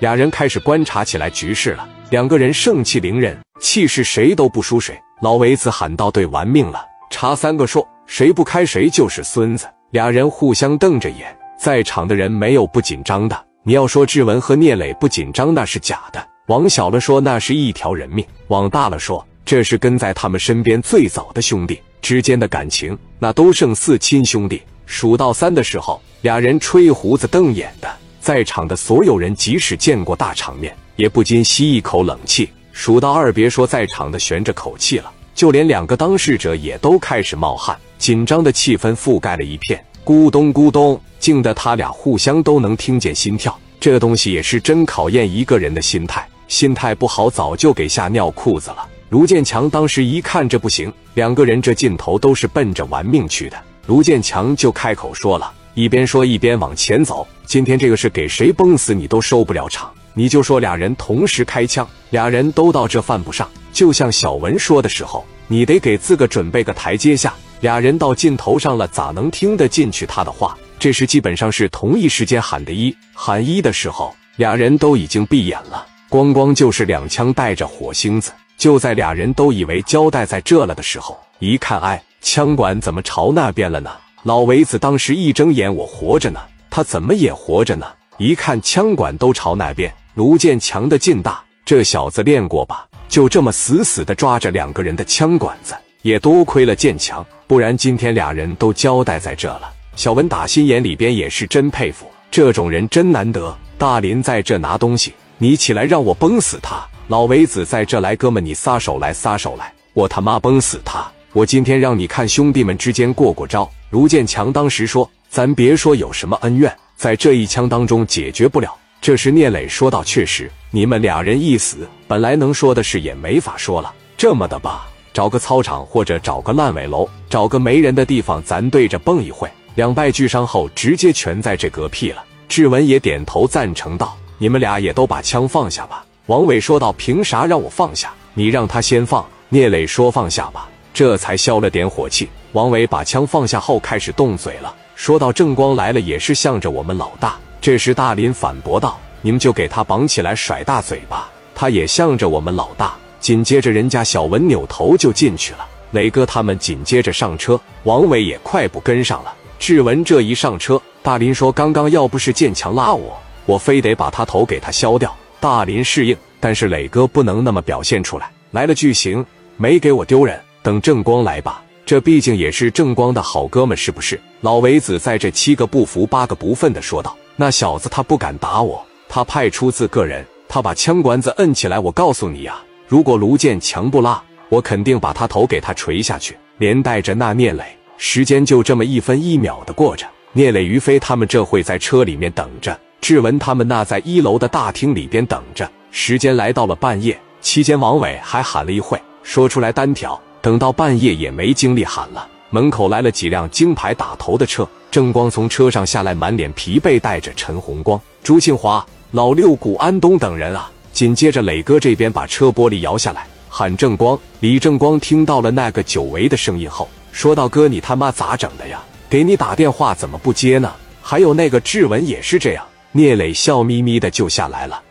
俩人开始观察起来局势了。两个人盛气凌人，气势谁都不输谁。老维子喊道：“对，玩命了！”查三个说：“谁不开谁就是孙子。”俩人互相瞪着眼，在场的人没有不紧张的。你要说志文和聂磊不紧张，那是假的。往小了说，那是一条人命；往大了说，这是跟在他们身边最早的兄弟之间的感情，那都胜似亲兄弟。数到三的时候，俩人吹胡子瞪眼的，在场的所有人即使见过大场面，也不禁吸一口冷气。数到二，别说在场的悬着口气了，就连两个当事者也都开始冒汗，紧张的气氛覆盖了一片，咕咚咕咚。静的他俩互相都能听见心跳，这东西也是真考验一个人的心态。心态不好，早就给吓尿裤子了。卢建强当时一看这不行，两个人这劲头都是奔着玩命去的。卢建强就开口说了，一边说一边往前走。今天这个事给谁崩死你都收不了场。你就说俩人同时开枪，俩人都到这犯不上。就像小文说的时候，你得给自个准备个台阶下。俩人到尽头上了，咋能听得进去他的话？这时基本上是同一时间喊的一喊一的时候，俩人都已经闭眼了，咣咣就是两枪带着火星子。就在俩人都以为交代在这了的时候，一看，哎，枪管怎么朝那边了呢？老维子当时一睁眼，我活着呢，他怎么也活着呢？一看枪管都朝那边，卢建强的劲大，这小子练过吧？就这么死死的抓着两个人的枪管子，也多亏了建强，不然今天俩人都交代在这了。小文打心眼里边也是真佩服，这种人真难得。大林在这拿东西，你起来让我崩死他。老维子在这来，哥们你撒手来，撒手来，我他妈崩死他。我今天让你看兄弟们之间过过招。卢建强当时说：“咱别说有什么恩怨，在这一枪当中解决不了。”这时聂磊说道：“确实，你们俩人一死，本来能说的事也没法说了。这么的吧，找个操场或者找个烂尾楼，找个没人的地方，咱对着蹦一会。”两败俱伤后，直接全在这嗝屁了。志文也点头赞成道：“你们俩也都把枪放下吧。”王伟说道：“凭啥让我放下？你让他先放。”聂磊说：“放下吧。”这才消了点火气。王伟把枪放下后，开始动嘴了，说道：“正光来了，也是向着我们老大。”这时大林反驳道：“你们就给他绑起来甩大嘴巴，他也向着我们老大。”紧接着，人家小文扭头就进去了，磊哥他们紧接着上车，王伟也快步跟上了。志文这一上车，大林说：“刚刚要不是建强拉我，我非得把他头给他削掉。”大林适应，但是磊哥不能那么表现出来。来了句行，没给我丢人。等正光来吧，这毕竟也是正光的好哥们，是不是？老维子在这七个不服八个不忿的说道：“那小子他不敢打我，他派出自个人，他把枪管子摁起来。我告诉你呀，如果卢建强不拉，我肯定把他头给他锤下去，连带着那聂磊。”时间就这么一分一秒的过着，聂磊、于飞他们这会在车里面等着，志文他们那在一楼的大厅里边等着。时间来到了半夜，期间王伟还喊了一会，说出来单挑。等到半夜也没精力喊了，门口来了几辆金牌打头的车，郑光从车上下来，满脸疲惫，带着陈红光、朱庆华、老六、谷安东等人啊。紧接着磊哥这边把车玻璃摇下来，喊郑光。李正光听到了那个久违的声音后。说道：“哥，你他妈咋整的呀？给你打电话怎么不接呢？还有那个志文也是这样。”聂磊笑眯眯的就下来了。